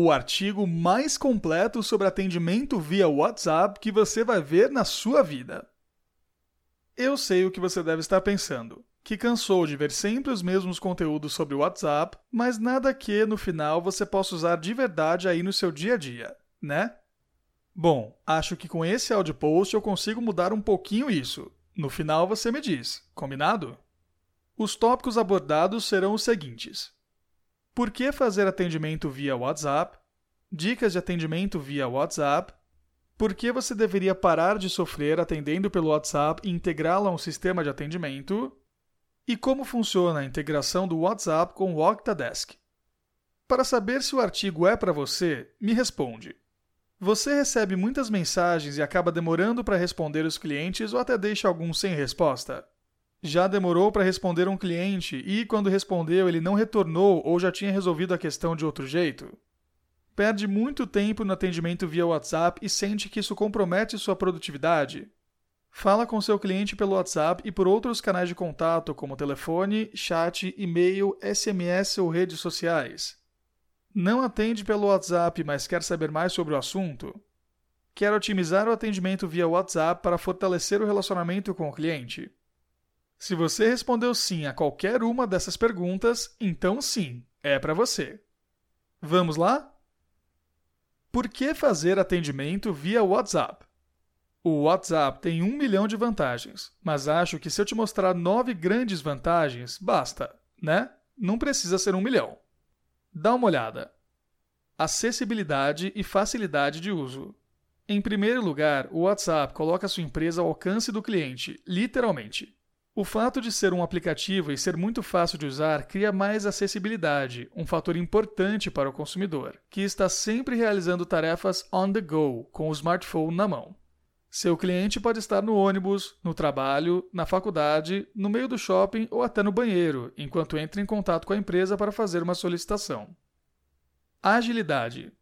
o artigo mais completo sobre atendimento via WhatsApp que você vai ver na sua vida. Eu sei o que você deve estar pensando, que cansou de ver sempre os mesmos conteúdos sobre o WhatsApp, mas nada que no final você possa usar de verdade aí no seu dia a dia, né? Bom, acho que com esse áudio post eu consigo mudar um pouquinho isso. No final você me diz, combinado? Os tópicos abordados serão os seguintes: por que fazer atendimento via WhatsApp? Dicas de atendimento via WhatsApp. Por que você deveria parar de sofrer atendendo pelo WhatsApp e integrá-lo a um sistema de atendimento? E como funciona a integração do WhatsApp com o Octadesk? Para saber se o artigo é para você, me responde. Você recebe muitas mensagens e acaba demorando para responder os clientes ou até deixa alguns sem resposta? Já demorou para responder um cliente e, quando respondeu, ele não retornou ou já tinha resolvido a questão de outro jeito? Perde muito tempo no atendimento via WhatsApp e sente que isso compromete sua produtividade? Fala com seu cliente pelo WhatsApp e por outros canais de contato, como telefone, chat, e-mail, SMS ou redes sociais. Não atende pelo WhatsApp, mas quer saber mais sobre o assunto? Quer otimizar o atendimento via WhatsApp para fortalecer o relacionamento com o cliente? Se você respondeu sim a qualquer uma dessas perguntas, então sim, é para você. Vamos lá? Por que fazer atendimento via WhatsApp? O WhatsApp tem um milhão de vantagens, mas acho que se eu te mostrar nove grandes vantagens, basta, né? Não precisa ser um milhão. Dá uma olhada. Acessibilidade e facilidade de uso. Em primeiro lugar, o WhatsApp coloca sua empresa ao alcance do cliente, literalmente. O fato de ser um aplicativo e ser muito fácil de usar cria mais acessibilidade, um fator importante para o consumidor, que está sempre realizando tarefas on the go, com o smartphone na mão. Seu cliente pode estar no ônibus, no trabalho, na faculdade, no meio do shopping ou até no banheiro, enquanto entra em contato com a empresa para fazer uma solicitação. Agilidade.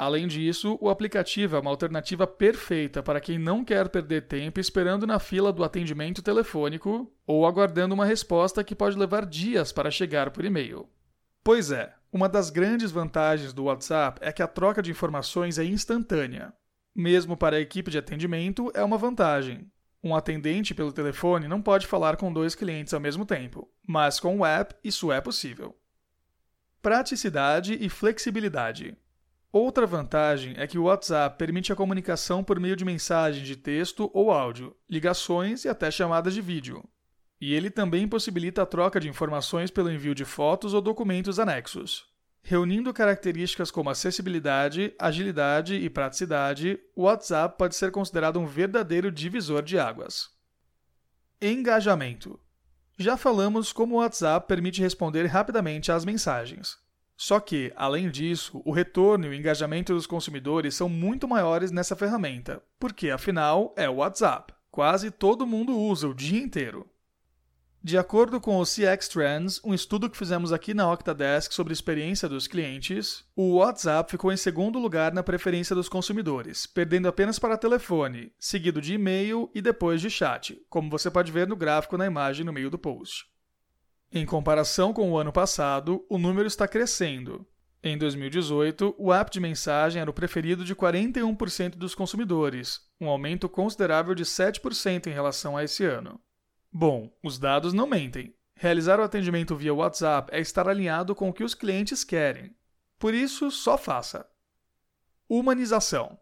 Além disso, o aplicativo é uma alternativa perfeita para quem não quer perder tempo esperando na fila do atendimento telefônico ou aguardando uma resposta que pode levar dias para chegar por e-mail. Pois é, uma das grandes vantagens do WhatsApp é que a troca de informações é instantânea. Mesmo para a equipe de atendimento, é uma vantagem. Um atendente pelo telefone não pode falar com dois clientes ao mesmo tempo, mas com o app isso é possível. Praticidade e flexibilidade. Outra vantagem é que o WhatsApp permite a comunicação por meio de mensagens de texto ou áudio, ligações e até chamadas de vídeo. E ele também possibilita a troca de informações pelo envio de fotos ou documentos anexos. Reunindo características como acessibilidade, agilidade e praticidade, o WhatsApp pode ser considerado um verdadeiro divisor de águas. Engajamento. Já falamos como o WhatsApp permite responder rapidamente às mensagens. Só que, além disso, o retorno e o engajamento dos consumidores são muito maiores nessa ferramenta, porque afinal é o WhatsApp. Quase todo mundo usa o dia inteiro. De acordo com o CX Trends, um estudo que fizemos aqui na Octadesk sobre experiência dos clientes, o WhatsApp ficou em segundo lugar na preferência dos consumidores, perdendo apenas para telefone, seguido de e-mail e depois de chat, como você pode ver no gráfico na imagem no meio do post. Em comparação com o ano passado, o número está crescendo. Em 2018, o app de mensagem era o preferido de 41% dos consumidores, um aumento considerável de 7% em relação a esse ano. Bom, os dados não mentem. Realizar o atendimento via WhatsApp é estar alinhado com o que os clientes querem. Por isso, só faça. Humanização.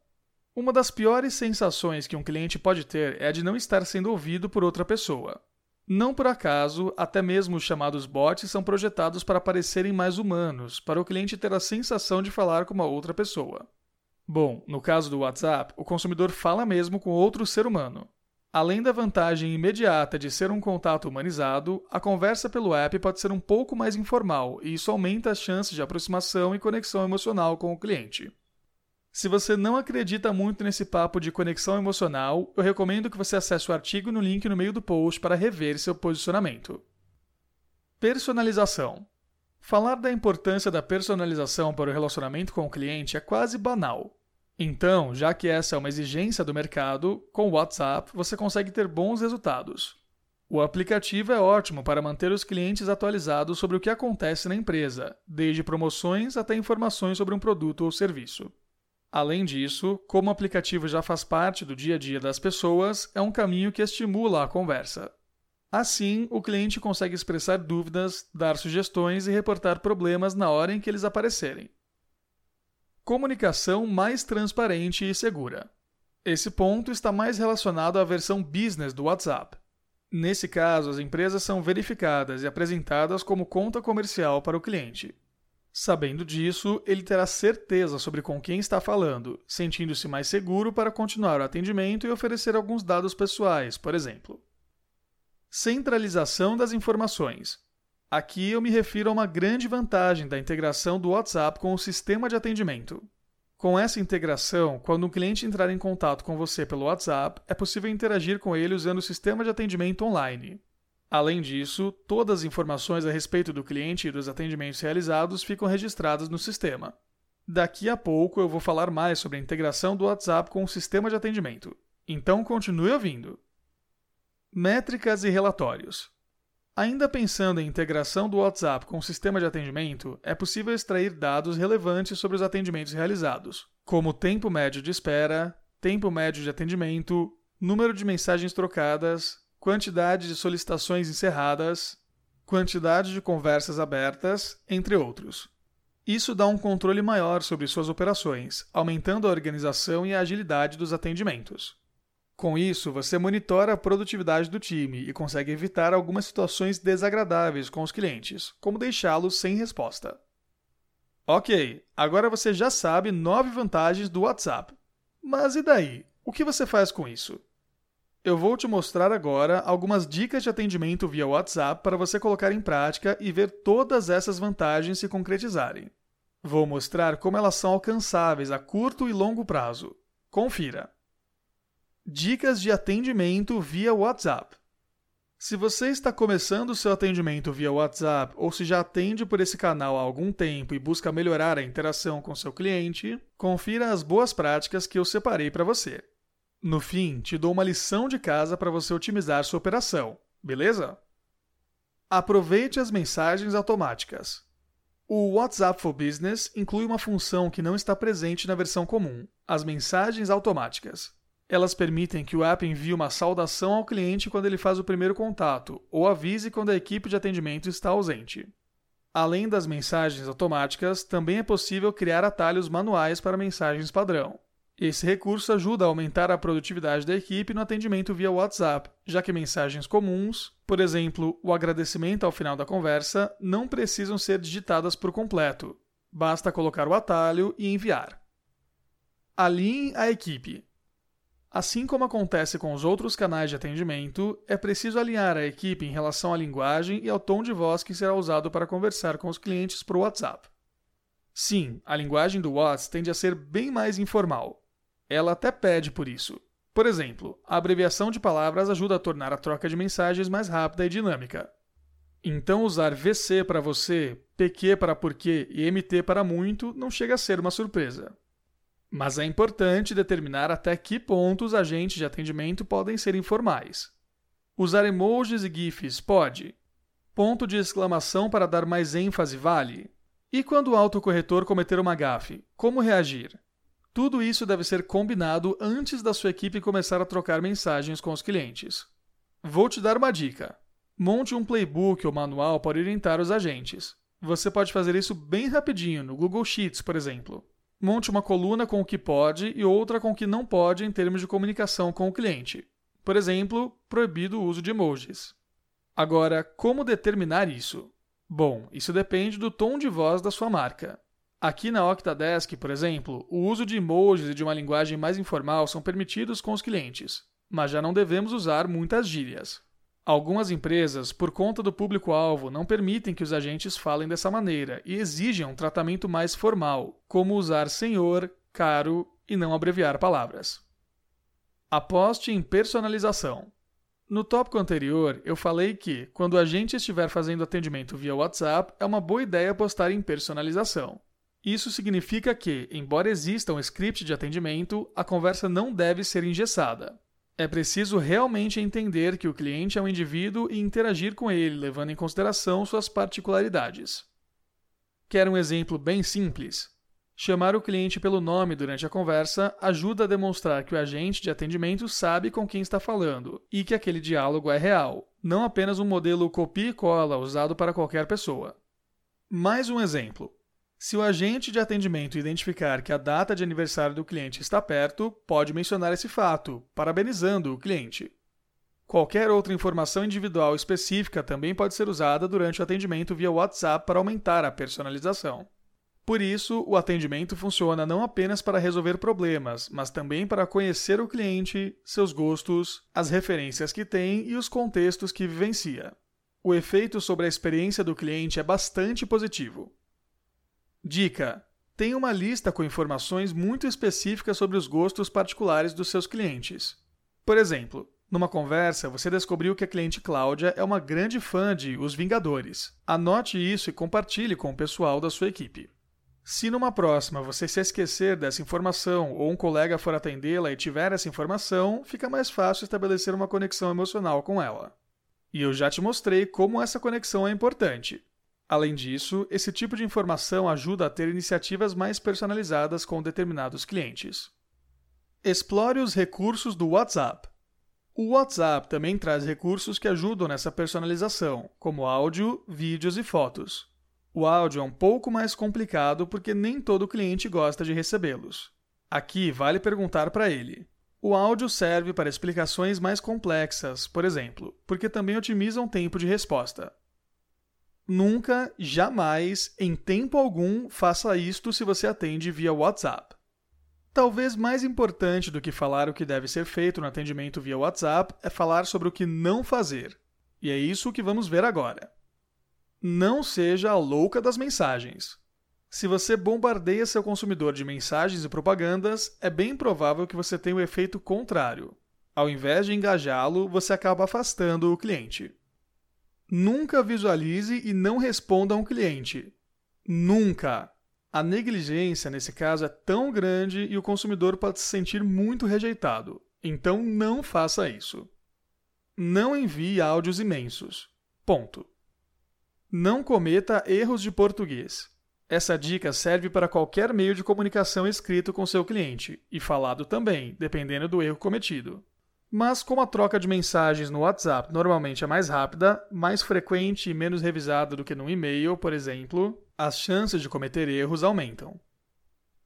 Uma das piores sensações que um cliente pode ter é a de não estar sendo ouvido por outra pessoa. Não por acaso, até mesmo os chamados bots são projetados para parecerem mais humanos, para o cliente ter a sensação de falar com uma outra pessoa. Bom, no caso do WhatsApp, o consumidor fala mesmo com outro ser humano. Além da vantagem imediata de ser um contato humanizado, a conversa pelo app pode ser um pouco mais informal e isso aumenta as chances de aproximação e conexão emocional com o cliente. Se você não acredita muito nesse papo de conexão emocional, eu recomendo que você acesse o artigo no link no meio do post para rever seu posicionamento. Personalização. Falar da importância da personalização para o relacionamento com o cliente é quase banal. Então, já que essa é uma exigência do mercado, com o WhatsApp você consegue ter bons resultados. O aplicativo é ótimo para manter os clientes atualizados sobre o que acontece na empresa, desde promoções até informações sobre um produto ou serviço. Além disso, como o aplicativo já faz parte do dia a dia das pessoas, é um caminho que estimula a conversa. Assim, o cliente consegue expressar dúvidas, dar sugestões e reportar problemas na hora em que eles aparecerem. Comunicação mais transparente e segura. Esse ponto está mais relacionado à versão business do WhatsApp. Nesse caso, as empresas são verificadas e apresentadas como conta comercial para o cliente. Sabendo disso, ele terá certeza sobre com quem está falando, sentindo-se mais seguro para continuar o atendimento e oferecer alguns dados pessoais, por exemplo. Centralização das informações. Aqui eu me refiro a uma grande vantagem da integração do WhatsApp com o sistema de atendimento. Com essa integração, quando um cliente entrar em contato com você pelo WhatsApp, é possível interagir com ele usando o sistema de atendimento online. Além disso, todas as informações a respeito do cliente e dos atendimentos realizados ficam registradas no sistema. Daqui a pouco eu vou falar mais sobre a integração do WhatsApp com o sistema de atendimento. Então continue ouvindo. Métricas e relatórios. Ainda pensando em integração do WhatsApp com o sistema de atendimento, é possível extrair dados relevantes sobre os atendimentos realizados, como tempo médio de espera, tempo médio de atendimento, número de mensagens trocadas, quantidade de solicitações encerradas, quantidade de conversas abertas, entre outros. Isso dá um controle maior sobre suas operações, aumentando a organização e a agilidade dos atendimentos. Com isso, você monitora a produtividade do time e consegue evitar algumas situações desagradáveis com os clientes, como deixá-los sem resposta. Ok, agora você já sabe nove vantagens do WhatsApp. Mas e daí? O que você faz com isso? Eu vou te mostrar agora algumas dicas de atendimento via WhatsApp para você colocar em prática e ver todas essas vantagens se concretizarem. Vou mostrar como elas são alcançáveis a curto e longo prazo. Confira. Dicas de atendimento via WhatsApp. Se você está começando o seu atendimento via WhatsApp ou se já atende por esse canal há algum tempo e busca melhorar a interação com seu cliente, confira as boas práticas que eu separei para você. No fim, te dou uma lição de casa para você otimizar sua operação, beleza? Aproveite as mensagens automáticas. O WhatsApp for Business inclui uma função que não está presente na versão comum, as mensagens automáticas. Elas permitem que o app envie uma saudação ao cliente quando ele faz o primeiro contato, ou avise quando a equipe de atendimento está ausente. Além das mensagens automáticas, também é possível criar atalhos manuais para mensagens padrão. Esse recurso ajuda a aumentar a produtividade da equipe no atendimento via WhatsApp, já que mensagens comuns, por exemplo, o agradecimento ao final da conversa, não precisam ser digitadas por completo. Basta colocar o atalho e enviar. Alinhe a equipe. Assim como acontece com os outros canais de atendimento, é preciso alinhar a equipe em relação à linguagem e ao tom de voz que será usado para conversar com os clientes por WhatsApp. Sim, a linguagem do WhatsApp tende a ser bem mais informal, ela até pede por isso. Por exemplo, a abreviação de palavras ajuda a tornar a troca de mensagens mais rápida e dinâmica. Então, usar VC para você, PQ para porquê e MT para muito não chega a ser uma surpresa. Mas é importante determinar até que ponto os agentes de atendimento podem ser informais. Usar emojis e GIFs pode. Ponto de exclamação para dar mais ênfase vale. E quando o autocorretor cometer uma gafe, como reagir? Tudo isso deve ser combinado antes da sua equipe começar a trocar mensagens com os clientes. Vou te dar uma dica. Monte um playbook ou manual para orientar os agentes. Você pode fazer isso bem rapidinho no Google Sheets, por exemplo. Monte uma coluna com o que pode e outra com o que não pode em termos de comunicação com o cliente. Por exemplo, proibido o uso de emojis. Agora, como determinar isso? Bom, isso depende do tom de voz da sua marca. Aqui na Octadesk, por exemplo, o uso de emojis e de uma linguagem mais informal são permitidos com os clientes, mas já não devemos usar muitas gírias. Algumas empresas, por conta do público-alvo, não permitem que os agentes falem dessa maneira e exigem um tratamento mais formal, como usar senhor, caro e não abreviar palavras. Aposte em personalização. No tópico anterior, eu falei que, quando o agente estiver fazendo atendimento via WhatsApp, é uma boa ideia apostar em personalização. Isso significa que, embora exista um script de atendimento, a conversa não deve ser engessada. É preciso realmente entender que o cliente é um indivíduo e interagir com ele, levando em consideração suas particularidades. Quer um exemplo bem simples? Chamar o cliente pelo nome durante a conversa ajuda a demonstrar que o agente de atendimento sabe com quem está falando e que aquele diálogo é real, não apenas um modelo copia e cola usado para qualquer pessoa. Mais um exemplo. Se o agente de atendimento identificar que a data de aniversário do cliente está perto, pode mencionar esse fato, parabenizando o cliente. Qualquer outra informação individual específica também pode ser usada durante o atendimento via WhatsApp para aumentar a personalização. Por isso, o atendimento funciona não apenas para resolver problemas, mas também para conhecer o cliente, seus gostos, as referências que tem e os contextos que vivencia. O efeito sobre a experiência do cliente é bastante positivo. Dica: tenha uma lista com informações muito específicas sobre os gostos particulares dos seus clientes. Por exemplo, numa conversa, você descobriu que a cliente Cláudia é uma grande fã de Os Vingadores. Anote isso e compartilhe com o pessoal da sua equipe. Se numa próxima você se esquecer dessa informação ou um colega for atendê-la e tiver essa informação, fica mais fácil estabelecer uma conexão emocional com ela. E eu já te mostrei como essa conexão é importante. Além disso, esse tipo de informação ajuda a ter iniciativas mais personalizadas com determinados clientes. Explore os recursos do WhatsApp. O WhatsApp também traz recursos que ajudam nessa personalização, como áudio, vídeos e fotos. O áudio é um pouco mais complicado porque nem todo cliente gosta de recebê-los. Aqui vale perguntar para ele. O áudio serve para explicações mais complexas, por exemplo, porque também otimiza o tempo de resposta. Nunca, jamais, em tempo algum, faça isto se você atende via WhatsApp. Talvez mais importante do que falar o que deve ser feito no atendimento via WhatsApp é falar sobre o que não fazer. E é isso que vamos ver agora. Não seja a louca das mensagens. Se você bombardeia seu consumidor de mensagens e propagandas, é bem provável que você tenha o efeito contrário. Ao invés de engajá-lo, você acaba afastando o cliente. Nunca visualize e não responda a um cliente. Nunca! A negligência, nesse caso, é tão grande e o consumidor pode se sentir muito rejeitado. Então não faça isso. Não envie áudios imensos. Ponto. Não cometa erros de português. Essa dica serve para qualquer meio de comunicação escrito com seu cliente, e falado também, dependendo do erro cometido. Mas como a troca de mensagens no WhatsApp normalmente é mais rápida, mais frequente e menos revisada do que no e-mail, por exemplo, as chances de cometer erros aumentam.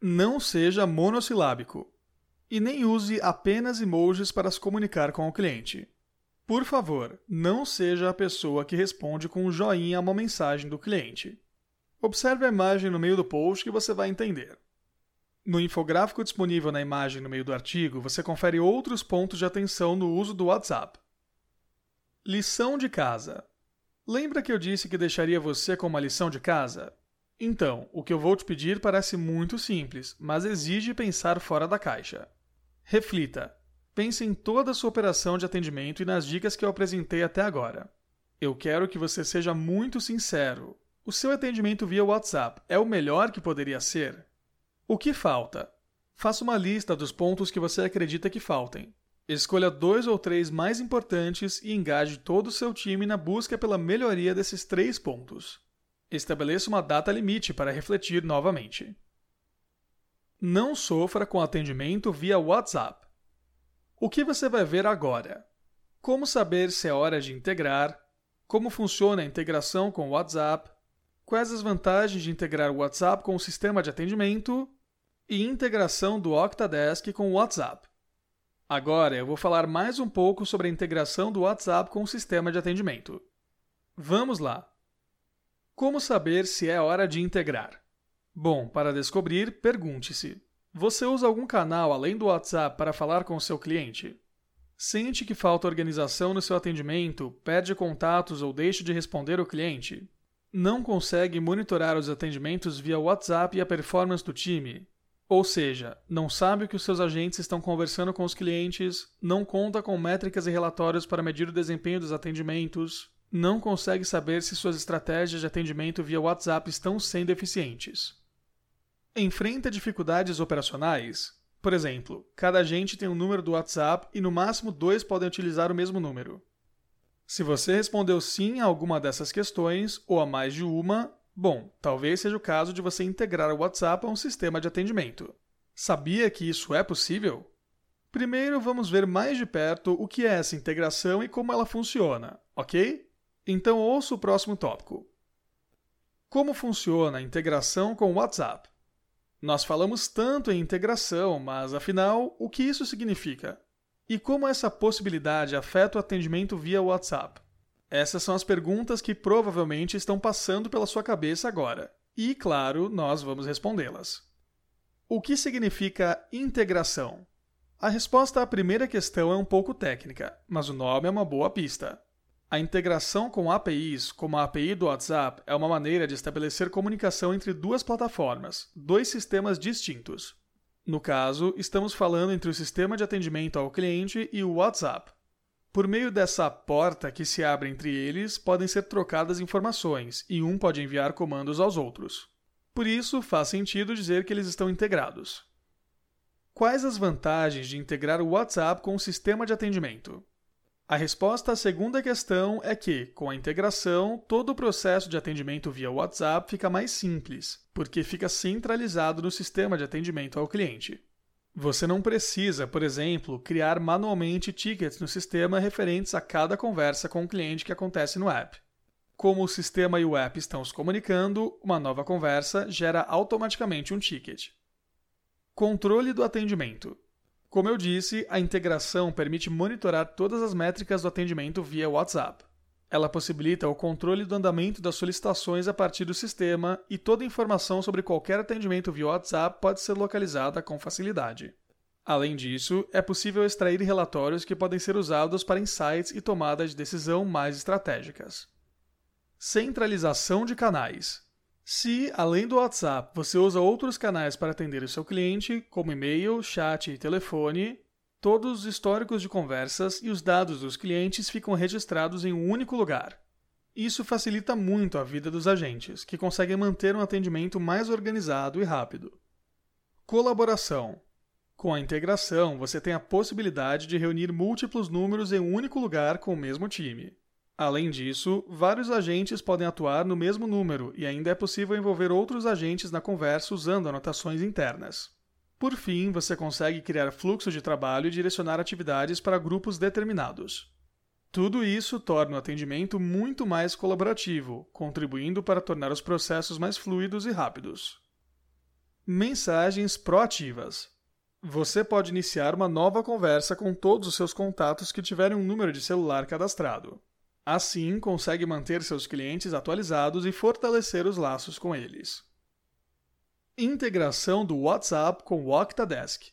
Não seja monossilábico. E nem use apenas emojis para se comunicar com o cliente. Por favor, não seja a pessoa que responde com um joinha a uma mensagem do cliente. Observe a imagem no meio do post que você vai entender. No infográfico disponível na imagem no meio do artigo, você confere outros pontos de atenção no uso do WhatsApp. Lição de casa. Lembra que eu disse que deixaria você com uma lição de casa? Então, o que eu vou te pedir parece muito simples, mas exige pensar fora da caixa. Reflita. Pense em toda a sua operação de atendimento e nas dicas que eu apresentei até agora. Eu quero que você seja muito sincero. O seu atendimento via WhatsApp é o melhor que poderia ser? O que falta? Faça uma lista dos pontos que você acredita que faltem. Escolha dois ou três mais importantes e engaje todo o seu time na busca pela melhoria desses três pontos. Estabeleça uma data limite para refletir novamente. Não sofra com atendimento via WhatsApp. O que você vai ver agora? Como saber se é hora de integrar? Como funciona a integração com o WhatsApp? Quais as vantagens de integrar o WhatsApp com o sistema de atendimento? e integração do Octadesk com o WhatsApp. Agora eu vou falar mais um pouco sobre a integração do WhatsApp com o sistema de atendimento. Vamos lá! Como saber se é hora de integrar? Bom, para descobrir, pergunte-se: você usa algum canal além do WhatsApp para falar com o seu cliente? Sente que falta organização no seu atendimento, perde contatos ou deixa de responder o cliente? Não consegue monitorar os atendimentos via WhatsApp e a performance do time? Ou seja, não sabe o que os seus agentes estão conversando com os clientes, não conta com métricas e relatórios para medir o desempenho dos atendimentos, não consegue saber se suas estratégias de atendimento via WhatsApp estão sendo eficientes. Enfrenta dificuldades operacionais? Por exemplo, cada agente tem um número do WhatsApp e no máximo dois podem utilizar o mesmo número. Se você respondeu sim a alguma dessas questões, ou a mais de uma, bom, talvez seja o caso de você integrar o WhatsApp a um sistema de atendimento. Sabia que isso é possível? Primeiro, vamos ver mais de perto o que é essa integração e como ela funciona, ok? Então ouça o próximo tópico. Como funciona a integração com o WhatsApp? Nós falamos tanto em integração, mas afinal, o que isso significa? E como essa possibilidade afeta o atendimento via WhatsApp? Essas são as perguntas que provavelmente estão passando pela sua cabeça agora. E, claro, nós vamos respondê-las. O que significa integração? A resposta à primeira questão é um pouco técnica, mas o nome é uma boa pista. A integração com APIs, como a API do WhatsApp, é uma maneira de estabelecer comunicação entre duas plataformas, dois sistemas distintos. No caso, estamos falando entre o sistema de atendimento ao cliente e o WhatsApp. Por meio dessa porta que se abre entre eles, podem ser trocadas informações e um pode enviar comandos aos outros. Por isso, faz sentido dizer que eles estão integrados. Quais as vantagens de integrar o WhatsApp com o sistema de atendimento? A resposta à segunda questão é que, com a integração, todo o processo de atendimento via WhatsApp fica mais simples, porque fica centralizado no sistema de atendimento ao cliente. Você não precisa, por exemplo, criar manualmente tickets no sistema referentes a cada conversa com o cliente que acontece no app. Como o sistema e o app estão se comunicando, uma nova conversa gera automaticamente um ticket. Controle do atendimento. Como eu disse, a integração permite monitorar todas as métricas do atendimento via WhatsApp. Ela possibilita o controle do andamento das solicitações a partir do sistema e toda informação sobre qualquer atendimento via WhatsApp pode ser localizada com facilidade. Além disso, é possível extrair relatórios que podem ser usados para insights e tomadas de decisão mais estratégicas. Centralização de canais. Se, além do WhatsApp, você usa outros canais para atender o seu cliente, como e-mail, chat e telefone, todos os históricos de conversas e os dados dos clientes ficam registrados em um único lugar. Isso facilita muito a vida dos agentes, que conseguem manter um atendimento mais organizado e rápido. Colaboração. Com a integração, você tem a possibilidade de reunir múltiplos números em um único lugar com o mesmo time. Além disso, vários agentes podem atuar no mesmo número e ainda é possível envolver outros agentes na conversa usando anotações internas. Por fim, você consegue criar fluxo de trabalho e direcionar atividades para grupos determinados. Tudo isso torna o atendimento muito mais colaborativo, contribuindo para tornar os processos mais fluidos e rápidos. Mensagens proativas. Você pode iniciar uma nova conversa com todos os seus contatos que tiverem um número de celular cadastrado. Assim, consegue manter seus clientes atualizados e fortalecer os laços com eles. Integração do WhatsApp com o Octadesk.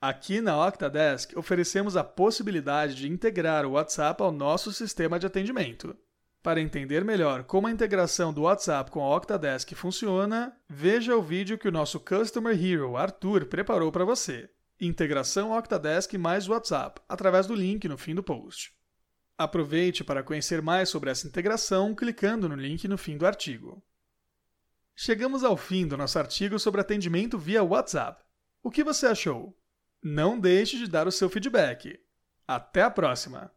Aqui na Octadesk oferecemos a possibilidade de integrar o WhatsApp ao nosso sistema de atendimento. Para entender melhor como a integração do WhatsApp com a Octadesk funciona, veja o vídeo que o nosso Customer Hero Arthur preparou para você. Integração Octadesk mais WhatsApp, através do link no fim do post. Aproveite para conhecer mais sobre essa integração clicando no link no fim do artigo. Chegamos ao fim do nosso artigo sobre atendimento via WhatsApp. O que você achou? Não deixe de dar o seu feedback. Até a próxima!